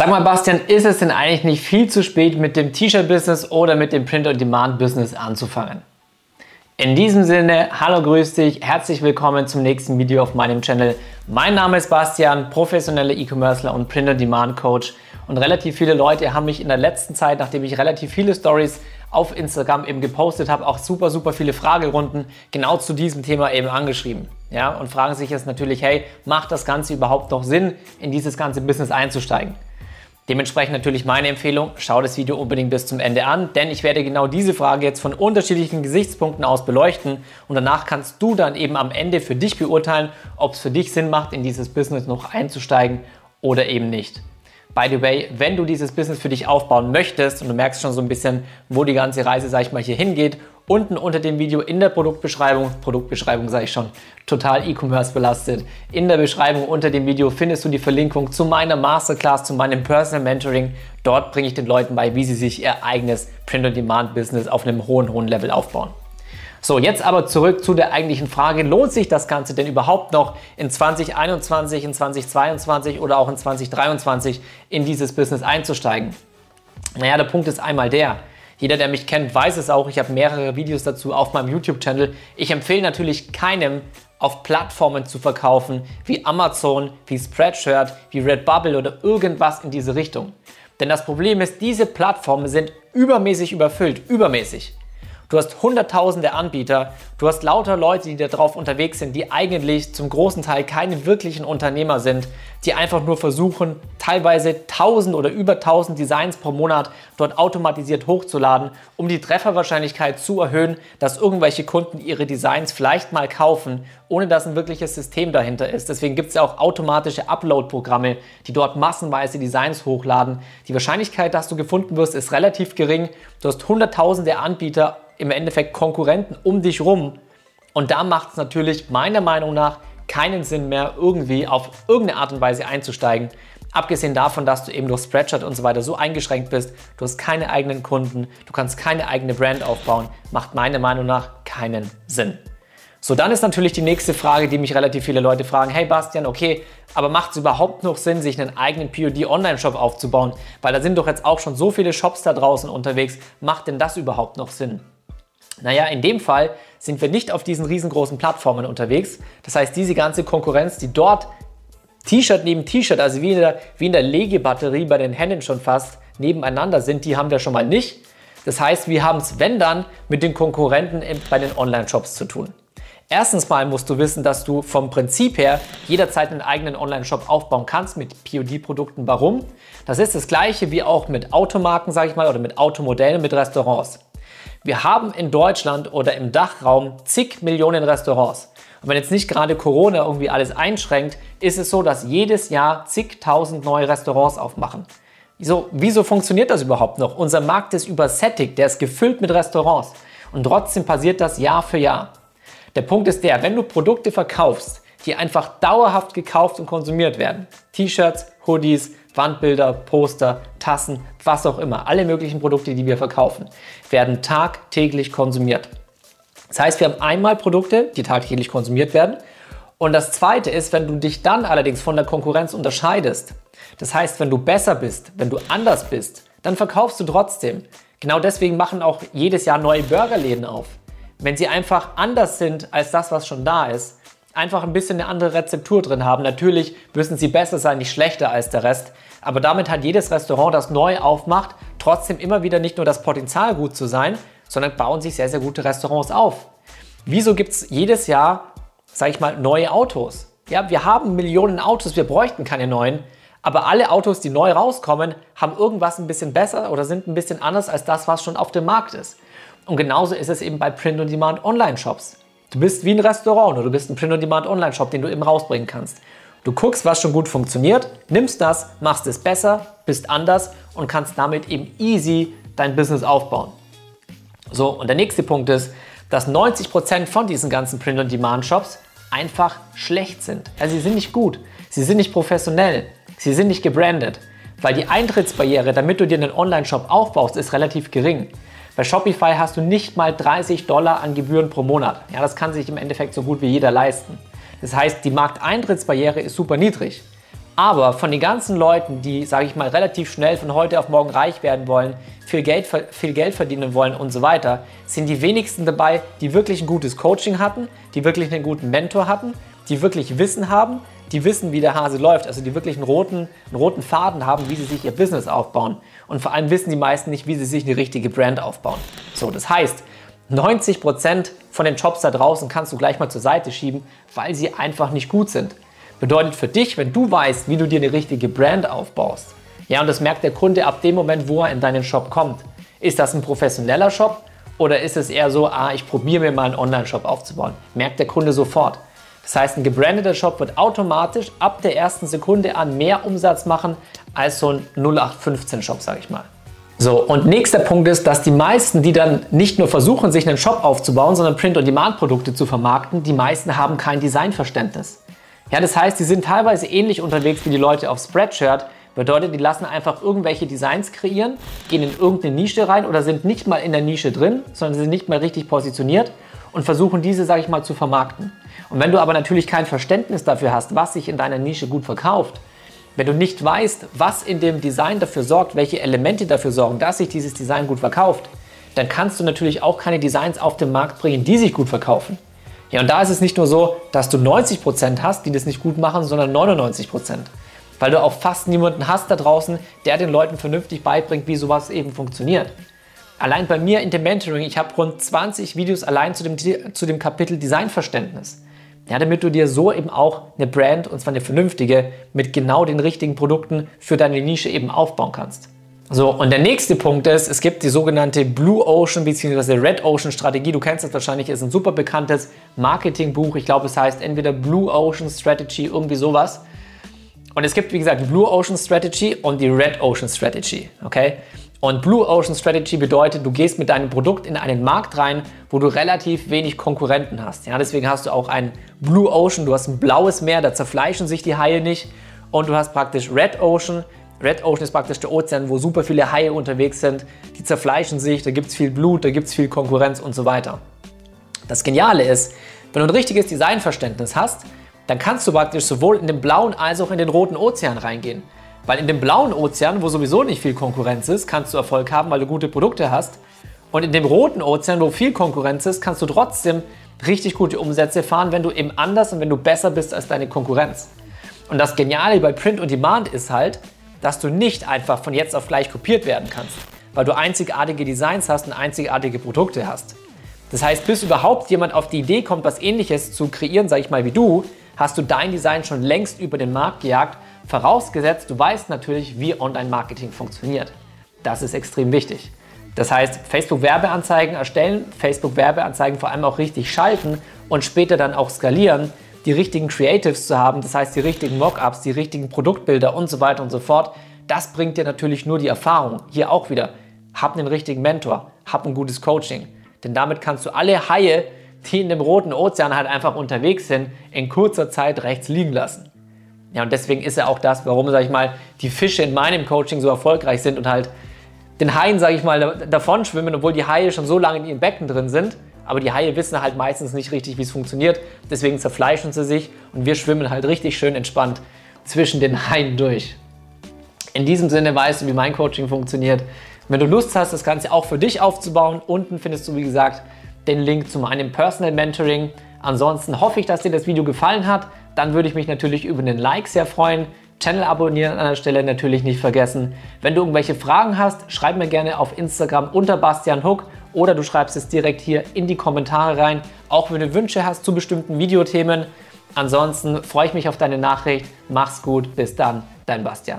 Sag mal, Bastian, ist es denn eigentlich nicht viel zu spät mit dem T-Shirt-Business oder mit dem Print-on-Demand-Business anzufangen? In diesem Sinne, hallo, grüß dich, herzlich willkommen zum nächsten Video auf meinem Channel. Mein Name ist Bastian, professioneller E-Commercer und Print-on-Demand-Coach. Und relativ viele Leute haben mich in der letzten Zeit, nachdem ich relativ viele Stories auf Instagram eben gepostet habe, auch super, super viele Fragerunden genau zu diesem Thema eben angeschrieben. Ja, und fragen sich jetzt natürlich, hey, macht das Ganze überhaupt noch Sinn, in dieses ganze Business einzusteigen? Dementsprechend natürlich meine Empfehlung, schau das Video unbedingt bis zum Ende an, denn ich werde genau diese Frage jetzt von unterschiedlichen Gesichtspunkten aus beleuchten und danach kannst du dann eben am Ende für dich beurteilen, ob es für dich Sinn macht, in dieses Business noch einzusteigen oder eben nicht. By the way, wenn du dieses Business für dich aufbauen möchtest und du merkst schon so ein bisschen, wo die ganze Reise, sag ich mal, hier hingeht, unten unter dem Video in der Produktbeschreibung, Produktbeschreibung sage ich schon, total E-Commerce belastet. In der Beschreibung unter dem Video findest du die Verlinkung zu meiner Masterclass, zu meinem Personal Mentoring. Dort bringe ich den Leuten bei, wie sie sich ihr eigenes Print-on-Demand-Business auf einem hohen, hohen Level aufbauen. So, jetzt aber zurück zu der eigentlichen Frage, lohnt sich das Ganze denn überhaupt noch in 2021, in 2022 oder auch in 2023 in dieses Business einzusteigen? Naja, der Punkt ist einmal der, jeder, der mich kennt, weiß es auch, ich habe mehrere Videos dazu auf meinem YouTube-Channel. Ich empfehle natürlich keinem, auf Plattformen zu verkaufen wie Amazon, wie Spreadshirt, wie Redbubble oder irgendwas in diese Richtung. Denn das Problem ist, diese Plattformen sind übermäßig überfüllt, übermäßig. Du hast hunderttausende Anbieter, du hast lauter Leute, die da drauf unterwegs sind, die eigentlich zum großen Teil keine wirklichen Unternehmer sind, die einfach nur versuchen, teilweise tausend oder über tausend Designs pro Monat dort automatisiert hochzuladen, um die Trefferwahrscheinlichkeit zu erhöhen, dass irgendwelche Kunden ihre Designs vielleicht mal kaufen, ohne dass ein wirkliches System dahinter ist. Deswegen gibt es ja auch automatische Upload-Programme, die dort massenweise Designs hochladen. Die Wahrscheinlichkeit, dass du gefunden wirst, ist relativ gering. Du hast hunderttausende Anbieter im Endeffekt Konkurrenten um dich rum. Und da macht es natürlich meiner Meinung nach keinen Sinn mehr, irgendwie auf irgendeine Art und Weise einzusteigen. Abgesehen davon, dass du eben durch Spreadshirt und so weiter so eingeschränkt bist, du hast keine eigenen Kunden, du kannst keine eigene Brand aufbauen, macht meiner Meinung nach keinen Sinn. So, dann ist natürlich die nächste Frage, die mich relativ viele Leute fragen, hey Bastian, okay, aber macht es überhaupt noch Sinn, sich einen eigenen POD-Online-Shop aufzubauen? Weil da sind doch jetzt auch schon so viele Shops da draußen unterwegs, macht denn das überhaupt noch Sinn? Naja, in dem Fall sind wir nicht auf diesen riesengroßen Plattformen unterwegs. Das heißt, diese ganze Konkurrenz, die dort T-Shirt neben T-Shirt, also wie in, der, wie in der Legebatterie bei den Händen schon fast nebeneinander sind, die haben wir schon mal nicht. Das heißt, wir haben es, wenn dann, mit den Konkurrenten bei den Online-Shops zu tun. Erstens mal musst du wissen, dass du vom Prinzip her jederzeit einen eigenen Online-Shop aufbauen kannst mit POD-Produkten. Warum? Das ist das gleiche wie auch mit Automarken, sage ich mal, oder mit Automodellen, mit Restaurants. Wir haben in Deutschland oder im Dachraum zig Millionen Restaurants. Und wenn jetzt nicht gerade Corona irgendwie alles einschränkt, ist es so, dass jedes Jahr zigtausend neue Restaurants aufmachen. Wieso, wieso funktioniert das überhaupt noch? Unser Markt ist übersättigt, der ist gefüllt mit Restaurants. Und trotzdem passiert das Jahr für Jahr. Der Punkt ist der, wenn du Produkte verkaufst, die einfach dauerhaft gekauft und konsumiert werden, T-Shirts, Hoodies, Wandbilder, Poster, Tassen, was auch immer, alle möglichen Produkte, die wir verkaufen, werden tagtäglich konsumiert. Das heißt, wir haben einmal Produkte, die tagtäglich konsumiert werden. Und das zweite ist, wenn du dich dann allerdings von der Konkurrenz unterscheidest. Das heißt, wenn du besser bist, wenn du anders bist, dann verkaufst du trotzdem. Genau deswegen machen auch jedes Jahr neue Burgerläden auf. Wenn sie einfach anders sind als das, was schon da ist, einfach ein bisschen eine andere Rezeptur drin haben. Natürlich müssen sie besser sein, nicht schlechter als der Rest. Aber damit hat jedes Restaurant, das neu aufmacht, trotzdem immer wieder nicht nur das Potenzial gut zu sein, sondern bauen sich sehr, sehr gute Restaurants auf. Wieso gibt es jedes Jahr, sage ich mal, neue Autos? Ja, wir haben Millionen Autos, wir bräuchten keine neuen. Aber alle Autos, die neu rauskommen, haben irgendwas ein bisschen besser oder sind ein bisschen anders als das, was schon auf dem Markt ist. Und genauso ist es eben bei Print-on-Demand Online-Shops. Du bist wie ein Restaurant oder du bist ein Print-on-Demand Online-Shop, den du eben rausbringen kannst. Du guckst, was schon gut funktioniert, nimmst das, machst es besser, bist anders und kannst damit eben easy dein Business aufbauen. So, und der nächste Punkt ist, dass 90% von diesen ganzen Print-on-Demand-Shops einfach schlecht sind. Also sie sind nicht gut, sie sind nicht professionell, sie sind nicht gebrandet, weil die Eintrittsbarriere, damit du dir einen Online-Shop aufbaust, ist relativ gering. Bei Shopify hast du nicht mal 30 Dollar an Gebühren pro Monat. Ja, das kann sich im Endeffekt so gut wie jeder leisten. Das heißt, die Markteintrittsbarriere ist super niedrig. Aber von den ganzen Leuten, die, sage ich mal, relativ schnell von heute auf morgen reich werden wollen, viel Geld, viel Geld verdienen wollen und so weiter, sind die wenigsten dabei, die wirklich ein gutes Coaching hatten, die wirklich einen guten Mentor hatten, die wirklich Wissen haben, die wissen, wie der Hase läuft, also die wirklich einen roten, einen roten Faden haben, wie sie sich ihr Business aufbauen. Und vor allem wissen die meisten nicht, wie sie sich eine richtige Brand aufbauen. So, das heißt, 90% von den Jobs da draußen kannst du gleich mal zur Seite schieben, weil sie einfach nicht gut sind. Bedeutet für dich, wenn du weißt, wie du dir eine richtige Brand aufbaust, ja, und das merkt der Kunde ab dem Moment, wo er in deinen Shop kommt. Ist das ein professioneller Shop oder ist es eher so, ah, ich probiere mir mal einen Online-Shop aufzubauen? Merkt der Kunde sofort. Das heißt, ein gebrandeter Shop wird automatisch ab der ersten Sekunde an mehr Umsatz machen als so ein 0815-Shop, sage ich mal. So, und nächster Punkt ist, dass die meisten, die dann nicht nur versuchen, sich einen Shop aufzubauen, sondern Print-on-Demand-Produkte zu vermarkten, die meisten haben kein Designverständnis. Ja, das heißt, die sind teilweise ähnlich unterwegs wie die Leute auf Spreadshirt. Bedeutet, die lassen einfach irgendwelche Designs kreieren, gehen in irgendeine Nische rein oder sind nicht mal in der Nische drin, sondern sind nicht mal richtig positioniert und versuchen diese, sage ich mal, zu vermarkten. Und wenn du aber natürlich kein Verständnis dafür hast, was sich in deiner Nische gut verkauft, wenn du nicht weißt, was in dem Design dafür sorgt, welche Elemente dafür sorgen, dass sich dieses Design gut verkauft, dann kannst du natürlich auch keine Designs auf den Markt bringen, die sich gut verkaufen. Ja, und da ist es nicht nur so, dass du 90% hast, die das nicht gut machen, sondern 99%. Weil du auch fast niemanden hast da draußen, der den Leuten vernünftig beibringt, wie sowas eben funktioniert. Allein bei mir in dem Mentoring, ich habe rund 20 Videos allein zu dem, zu dem Kapitel Designverständnis. Ja, damit du dir so eben auch eine Brand, und zwar eine vernünftige, mit genau den richtigen Produkten für deine Nische eben aufbauen kannst. So, und der nächste Punkt ist, es gibt die sogenannte Blue Ocean bzw. Red Ocean Strategie. Du kennst das wahrscheinlich, ist ein super bekanntes Marketingbuch. Ich glaube, es heißt entweder Blue Ocean Strategy, irgendwie sowas. Und es gibt, wie gesagt, die Blue Ocean Strategy und die Red Ocean Strategy. Okay? Und Blue Ocean Strategy bedeutet, du gehst mit deinem Produkt in einen Markt rein, wo du relativ wenig Konkurrenten hast. Ja, deswegen hast du auch ein Blue Ocean, du hast ein blaues Meer, da zerfleischen sich die Haie nicht. Und du hast praktisch Red Ocean, Red Ocean ist praktisch der Ozean, wo super viele Haie unterwegs sind. Die zerfleischen sich, da gibt es viel Blut, da gibt es viel Konkurrenz und so weiter. Das Geniale ist, wenn du ein richtiges Designverständnis hast, dann kannst du praktisch sowohl in den blauen als auch in den roten Ozean reingehen. Weil in dem blauen Ozean, wo sowieso nicht viel Konkurrenz ist, kannst du Erfolg haben, weil du gute Produkte hast. Und in dem roten Ozean, wo viel Konkurrenz ist, kannst du trotzdem richtig gute Umsätze fahren, wenn du eben anders und wenn du besser bist als deine Konkurrenz. Und das Geniale bei Print und Demand ist halt, dass du nicht einfach von jetzt auf gleich kopiert werden kannst, weil du einzigartige Designs hast und einzigartige Produkte hast. Das heißt, bis überhaupt jemand auf die Idee kommt, was ähnliches zu kreieren, sage ich mal wie du, hast du dein Design schon längst über den Markt gejagt, vorausgesetzt du weißt natürlich, wie Online-Marketing funktioniert. Das ist extrem wichtig. Das heißt, Facebook-Werbeanzeigen erstellen, Facebook-Werbeanzeigen vor allem auch richtig schalten und später dann auch skalieren, die richtigen Creatives zu haben, das heißt die richtigen Mockups, die richtigen Produktbilder und so weiter und so fort, das bringt dir natürlich nur die Erfahrung. Hier auch wieder, hab einen richtigen Mentor, hab ein gutes Coaching. Denn damit kannst du alle Haie, die in dem roten Ozean halt einfach unterwegs sind, in kurzer Zeit rechts liegen lassen. Ja, und deswegen ist ja auch das, warum, sag ich mal, die Fische in meinem Coaching so erfolgreich sind und halt den Haien, sag ich mal, davon schwimmen, obwohl die Haie schon so lange in ihren Becken drin sind aber die Haie wissen halt meistens nicht richtig, wie es funktioniert. Deswegen zerfleischen sie sich und wir schwimmen halt richtig schön entspannt zwischen den Haien durch. In diesem Sinne weißt du, wie mein Coaching funktioniert. Wenn du Lust hast, das Ganze auch für dich aufzubauen, unten findest du, wie gesagt, den Link zu meinem Personal Mentoring. Ansonsten hoffe ich, dass dir das Video gefallen hat. Dann würde ich mich natürlich über einen Like sehr freuen. Channel abonnieren an der Stelle natürlich nicht vergessen. Wenn du irgendwelche Fragen hast, schreib mir gerne auf Instagram unter Bastian Huck oder du schreibst es direkt hier in die Kommentare rein, auch wenn du Wünsche hast zu bestimmten Videothemen. Ansonsten freue ich mich auf deine Nachricht. Mach's gut, bis dann, dein Bastian.